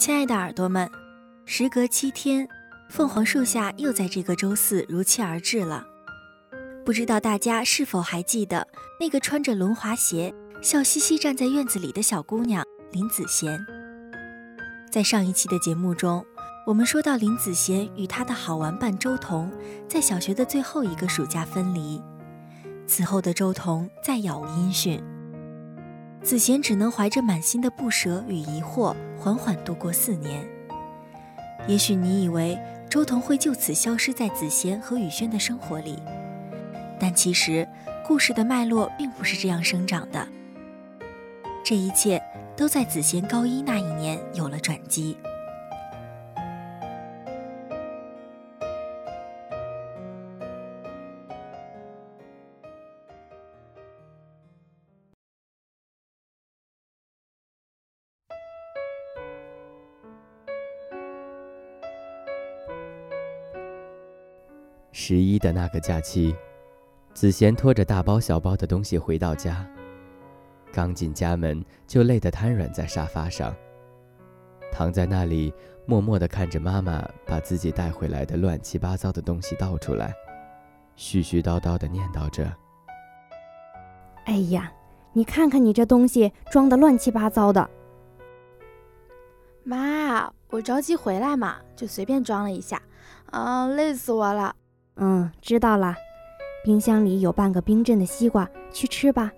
亲爱的耳朵们，时隔七天，凤凰树下又在这个周四如期而至了。不知道大家是否还记得那个穿着轮滑鞋、笑嘻嘻站在院子里的小姑娘林子贤？在上一期的节目中，我们说到林子贤与他的好玩伴周彤在小学的最后一个暑假分离，此后的周彤再杳无音讯。子贤只能怀着满心的不舍与疑惑，缓缓度过四年。也许你以为周彤会就此消失在子贤和宇轩的生活里，但其实故事的脉络并不是这样生长的。这一切都在子贤高一那一年有了转机。十一的那个假期，子贤拖着大包小包的东西回到家，刚进家门就累得瘫软在沙发上，躺在那里默默地看着妈妈把自己带回来的乱七八糟的东西倒出来，絮絮叨叨地念叨着：“哎呀，你看看你这东西装的乱七八糟的。”妈，我着急回来嘛，就随便装了一下，啊，累死我了。嗯，知道了。冰箱里有半个冰镇的西瓜，去吃吧。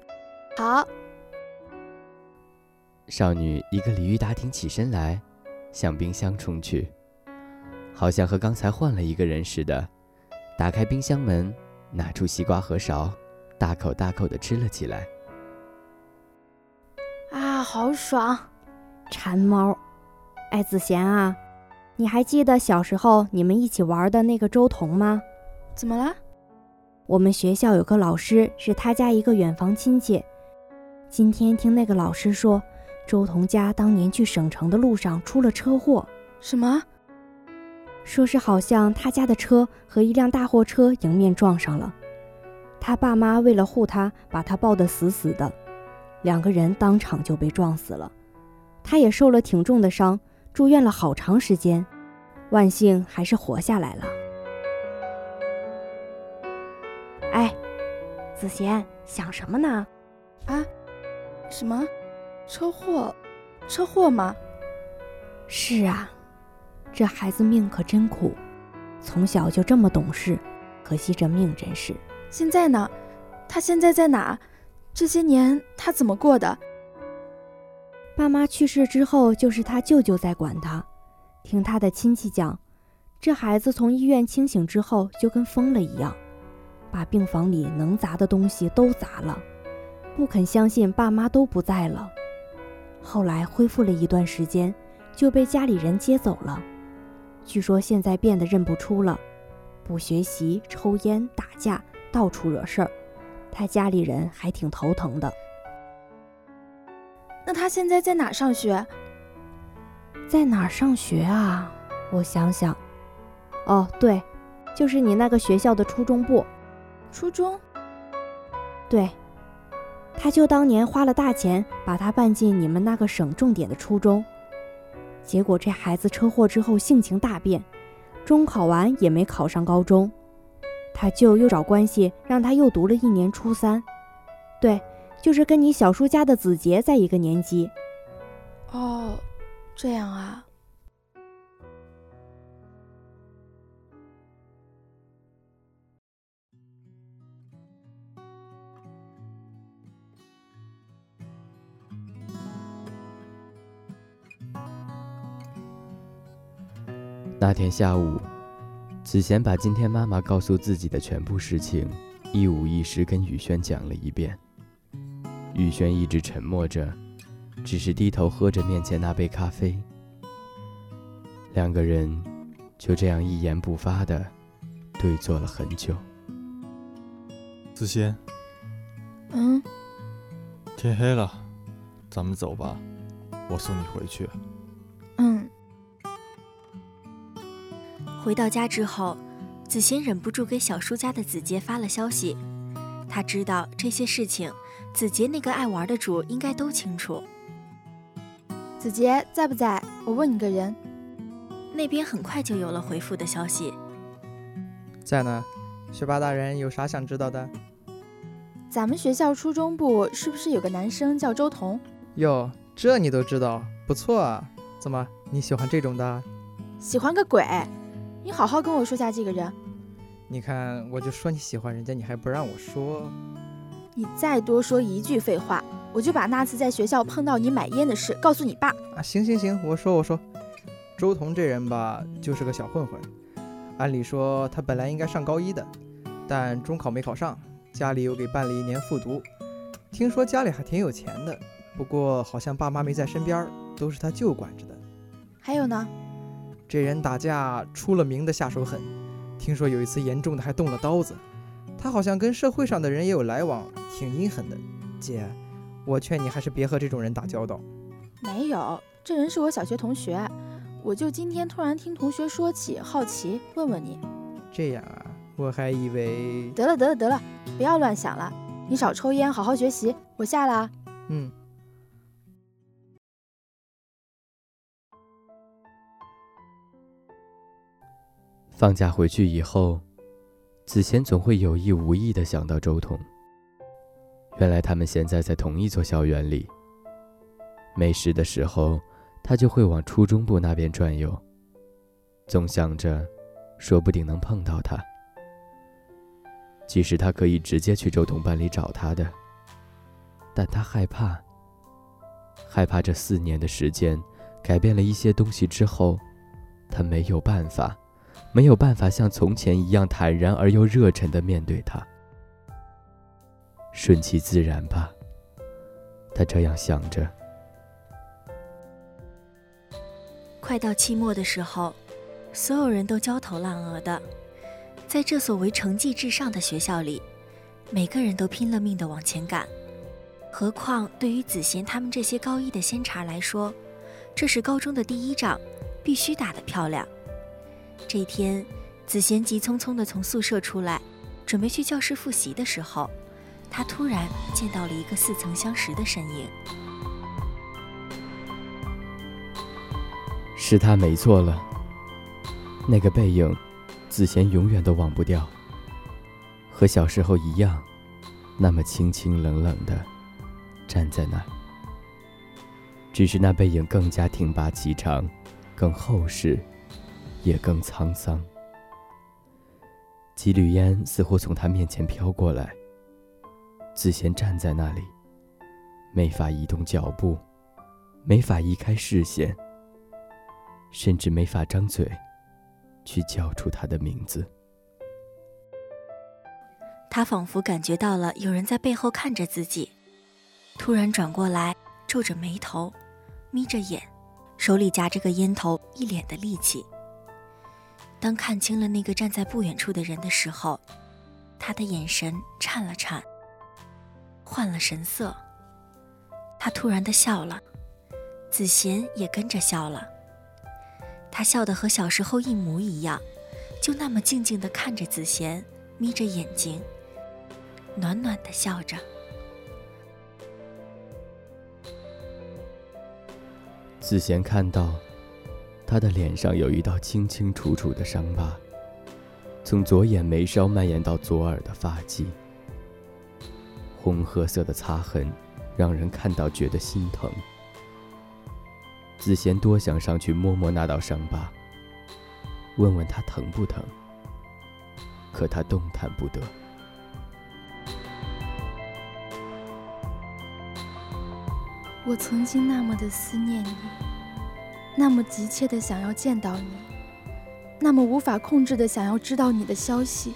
好。少女一个鲤鱼打挺起身来，向冰箱冲去，好像和刚才换了一个人似的，打开冰箱门，拿出西瓜和勺，大口大口的吃了起来。啊，好爽！馋猫。哎，子贤啊，你还记得小时候你们一起玩的那个周彤吗？怎么了？我们学校有个老师是他家一个远房亲戚。今天听那个老师说，周彤家当年去省城的路上出了车祸。什么？说是好像他家的车和一辆大货车迎面撞上了。他爸妈为了护他，把他抱得死死的，两个人当场就被撞死了。他也受了挺重的伤，住院了好长时间，万幸还是活下来了。子贤想什么呢？啊？什么？车祸？车祸吗？是啊，这孩子命可真苦，从小就这么懂事，可惜这命真是。现在呢？他现在在哪？这些年他怎么过的？爸妈去世之后，就是他舅舅在管他。听他的亲戚讲，这孩子从医院清醒之后，就跟疯了一样。把病房里能砸的东西都砸了，不肯相信爸妈都不在了。后来恢复了一段时间，就被家里人接走了。据说现在变得认不出了，不学习、抽烟、打架，到处惹事儿，他家里人还挺头疼的。那他现在在哪上学？在哪儿上学啊？我想想，哦，对，就是你那个学校的初中部。初中，对，他就当年花了大钱把他办进你们那个省重点的初中，结果这孩子车祸之后性情大变，中考完也没考上高中，他舅又找关系让他又读了一年初三，对，就是跟你小叔家的子杰在一个年级。哦，这样啊。那天下午，子贤把今天妈妈告诉自己的全部事情，一五一十跟宇轩讲了一遍。宇轩一直沉默着，只是低头喝着面前那杯咖啡。两个人就这样一言不发的对坐了很久。子贤，嗯，天黑了，咱们走吧，我送你回去。回到家之后，子欣忍不住给小叔家的子杰发了消息。他知道这些事情，子杰那个爱玩的主应该都清楚。子杰在不在？我问你个人。那边很快就有了回复的消息。在呢，学霸大人有啥想知道的？咱们学校初中部是不是有个男生叫周彤？哟，这你都知道，不错啊。怎么，你喜欢这种的？喜欢个鬼！你好好跟我说下这个人。你看，我就说你喜欢人家，你还不让我说。你再多说一句废话，我就把那次在学校碰到你买烟的事告诉你爸。啊，行行行，我说我说。周彤这人吧，就是个小混混。按理说他本来应该上高一的，但中考没考上，家里又给办了一年复读。听说家里还挺有钱的，不过好像爸妈没在身边，都是他舅管着的。还有呢，这人打架出了名的下手狠，听说有一次严重的还动了刀子。他好像跟社会上的人也有来往，挺阴狠的。姐，我劝你还是别和这种人打交道。没有，这人是我小学同学。我就今天突然听同学说起，好奇问问你。这样啊，我还以为……得了得了得了，不要乱想了。你少抽烟，好好学习。我下了。嗯。放假回去以后，子贤总会有意无意的想到周彤。原来他们现在在同一座校园里。没事的时候。他就会往初中部那边转悠，总想着，说不定能碰到他。即使他可以直接去周彤班里找他的，但他害怕，害怕这四年的时间改变了一些东西之后，他没有办法，没有办法像从前一样坦然而又热忱的面对他。顺其自然吧，他这样想着。快到期末的时候，所有人都焦头烂额的。在这所为成绩至上的学校里，每个人都拼了命的往前赶。何况对于子贤他们这些高一的仙茬来说，这是高中的第一仗，必须打得漂亮。这天，子贤急匆匆的从宿舍出来，准备去教室复习的时候，他突然见到了一个似曾相识的身影。是他没错了。那个背影，子贤永远都忘不掉。和小时候一样，那么清清冷冷的站在那儿。只是那背影更加挺拔颀长，更厚实，也更沧桑。几缕烟似乎从他面前飘过来。子贤站在那里，没法移动脚步，没法移开视线。甚至没法张嘴，去叫出他的名字。他仿佛感觉到了有人在背后看着自己，突然转过来，皱着眉头，眯着眼，手里夹着个烟头，一脸的戾气。当看清了那个站在不远处的人的时候，他的眼神颤了颤，换了神色。他突然的笑了，子贤也跟着笑了。他笑得和小时候一模一样，就那么静静的看着子贤，眯着眼睛，暖暖的笑着。子贤看到，他的脸上有一道清清楚楚的伤疤，从左眼眉梢蔓延到左耳的发际，红褐色的擦痕，让人看到觉得心疼。子贤多想上去摸摸那道伤疤，问问他疼不疼，可他动弹不得。我曾经那么的思念你，那么急切的想要见到你，那么无法控制的想要知道你的消息。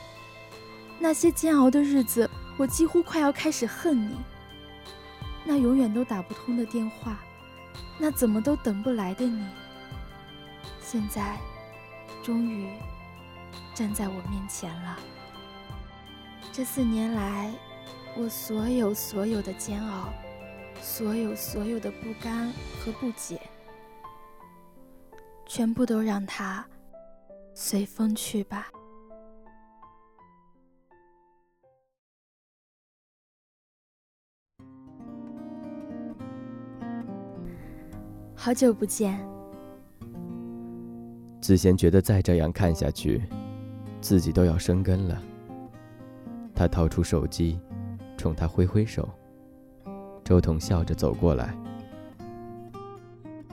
那些煎熬的日子，我几乎快要开始恨你。那永远都打不通的电话，那怎么都等不来的你，现在终于站在我面前了。这四年来，我所有所有的煎熬，所有所有的不甘和不解，全部都让它随风去吧。好久不见。子贤觉得再这样看下去，自己都要生根了。他掏出手机，冲他挥挥手。周彤笑着走过来，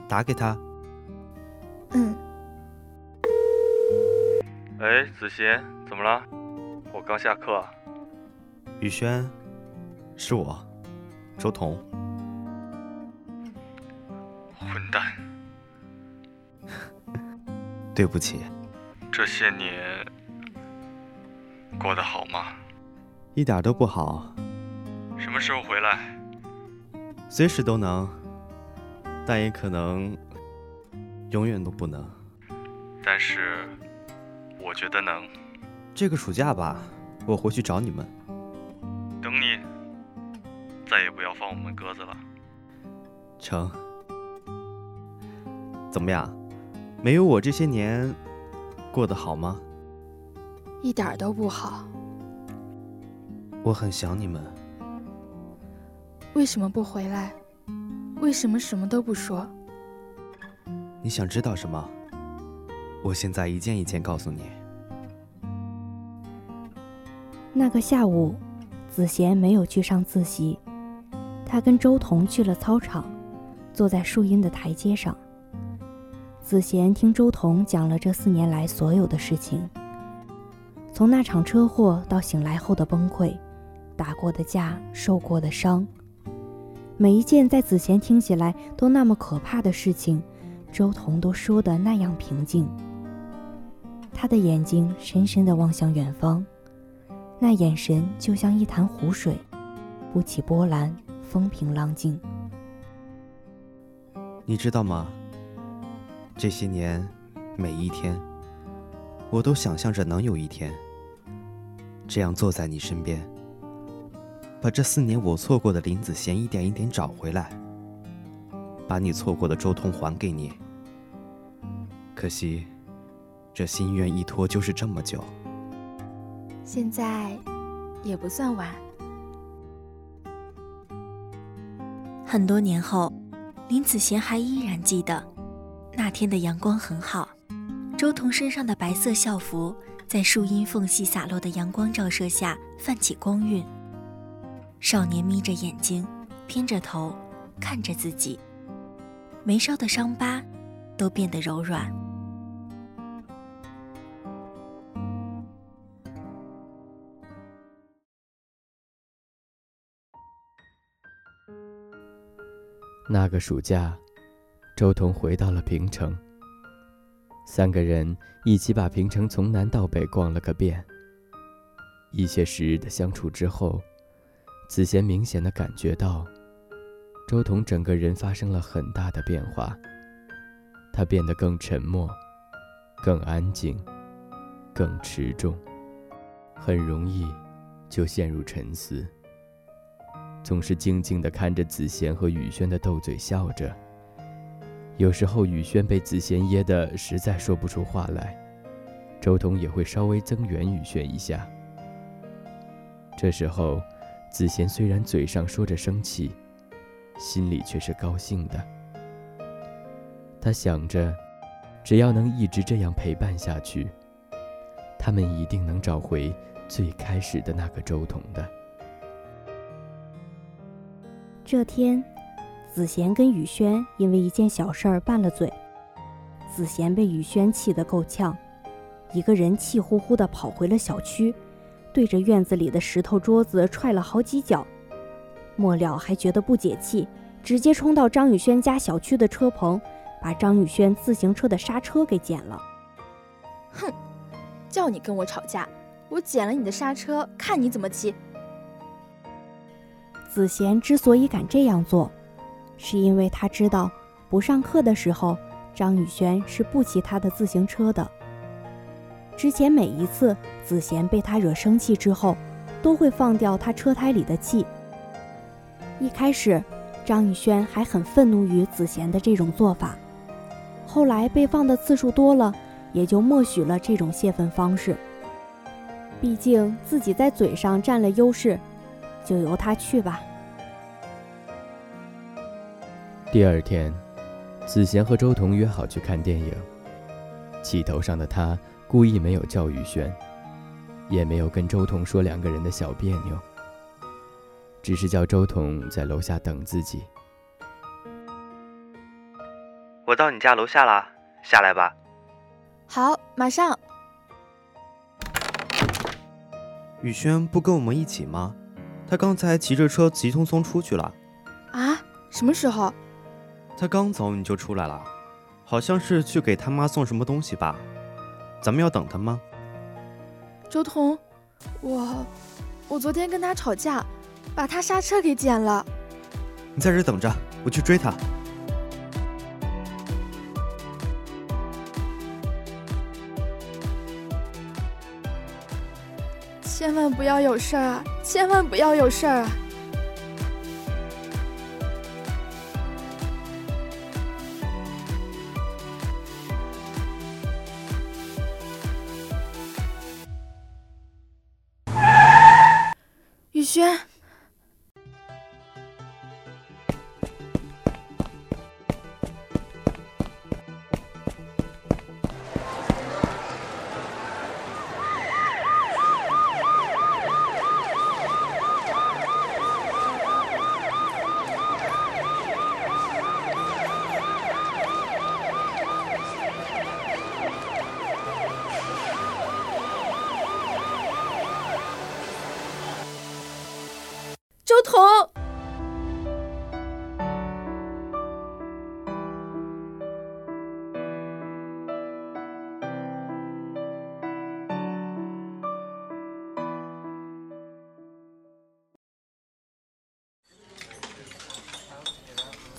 打给他。嗯。哎，子欣，怎么了？我刚下课。雨轩，是我，周彤。混蛋！对不起。这些年过得好吗？一点都不好。什么时候回来？随时都能，但也可能永远都不能。但是我觉得能。这个暑假吧，我回去找你们。等你。再也不要放我们鸽子了。成。怎么样？没有我这些年过得好吗？一点都不好。我很想你们。为什么不回来？为什么什么都不说？你想知道什么？我现在一件一件告诉你。那个下午，子贤没有去上自习，他跟周彤去了操场，坐在树荫的台阶上。子贤听周彤讲了这四年来所有的事情，从那场车祸到醒来后的崩溃，打过的架、受过的伤，每一件在子贤听起来都那么可怕的事情，周彤都说的那样平静。他的眼睛深深地望向远方，那眼神就像一潭湖水，不起波澜，风平浪静。你知道吗？这些年，每一天，我都想象着能有一天，这样坐在你身边，把这四年我错过的林子贤一点一点找回来，把你错过的周通还给你。可惜，这心愿一拖就是这么久。现在，也不算晚。很多年后，林子贤还依然记得。那天的阳光很好，周彤身上的白色校服在树荫缝隙洒落的阳光照射下泛起光晕。少年眯着眼睛，偏着头看着自己，眉梢的伤疤都变得柔软。那个暑假。周彤回到了平城，三个人一起把平城从南到北逛了个遍。一些时日的相处之后，子贤明显的感觉到，周彤整个人发生了很大的变化。他变得更沉默，更安静，更持重，很容易就陷入沉思，总是静静的看着子贤和雨轩的斗嘴，笑着。有时候雨轩被子贤噎得实在说不出话来，周彤也会稍微增援雨轩一下。这时候，子贤虽然嘴上说着生气，心里却是高兴的。他想着，只要能一直这样陪伴下去，他们一定能找回最开始的那个周彤的。这天。子贤跟雨轩因为一件小事儿拌了嘴，子贤被雨轩气得够呛，一个人气呼呼地跑回了小区，对着院子里的石头桌子踹了好几脚，末了还觉得不解气，直接冲到张宇轩家小区的车棚，把张宇轩自行车的刹车给剪了。哼，叫你跟我吵架，我剪了你的刹车，看你怎么骑。子贤之所以敢这样做，是因为他知道不上课的时候，张宇轩是不骑他的自行车的。之前每一次子贤被他惹生气之后，都会放掉他车胎里的气。一开始，张宇轩还很愤怒于子贤的这种做法，后来被放的次数多了，也就默许了这种泄愤方式。毕竟自己在嘴上占了优势，就由他去吧。第二天，子贤和周彤约好去看电影。气头上的他。故意没有叫雨轩，也没有跟周彤说两个人的小别扭，只是叫周彤在楼下等自己。我到你家楼下了，下来吧。好，马上。雨轩不跟我们一起吗？他刚才骑着车急匆匆出去了。啊？什么时候？他刚走你就出来了，好像是去给他妈送什么东西吧。咱们要等他吗？周彤，我我昨天跟他吵架，把他刹车给剪了。你在这等着，我去追他。千万不要有事儿啊！千万不要有事儿啊！轩，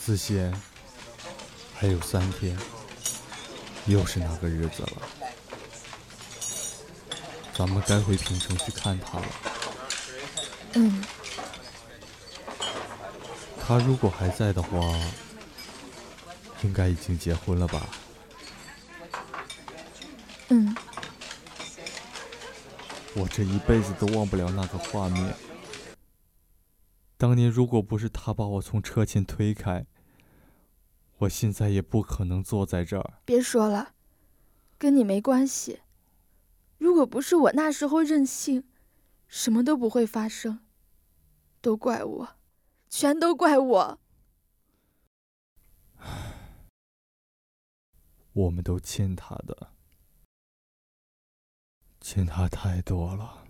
子贤，还有三天，又是那个日子了，咱们该回平城去看他了。嗯。他如果还在的话，应该已经结婚了吧？嗯。我这一辈子都忘不了那个画面。当年如果不是他把我从车前推开，我现在也不可能坐在这儿。别说了，跟你没关系。如果不是我那时候任性，什么都不会发生。都怪我。全都怪我！我们都欠他的，欠他太多了。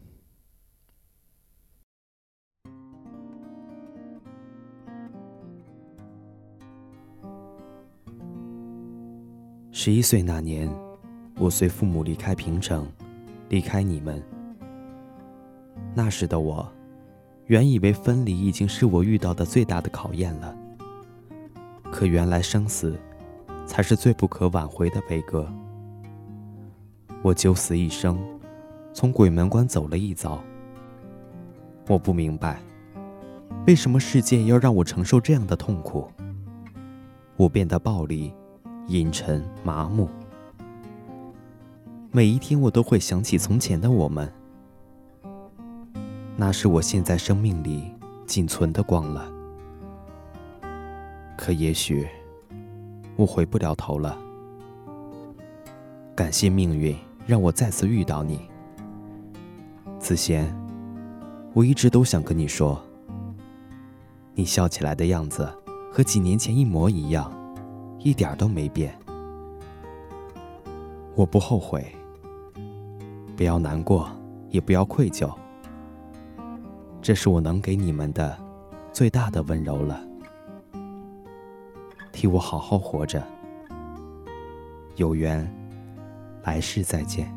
十一岁那年，我随父母离开平城，离开你们。那时的我。原以为分离已经是我遇到的最大的考验了，可原来生死才是最不可挽回的悲歌。我九死一生，从鬼门关走了一遭。我不明白，为什么世界要让我承受这样的痛苦？我变得暴力、阴沉、麻木。每一天，我都会想起从前的我们。那是我现在生命里仅存的光了，可也许我回不了头了。感谢命运让我再次遇到你，子贤。我一直都想跟你说，你笑起来的样子和几年前一模一样，一点都没变。我不后悔，不要难过，也不要愧疚。这是我能给你们的最大的温柔了。替我好好活着，有缘来世再见。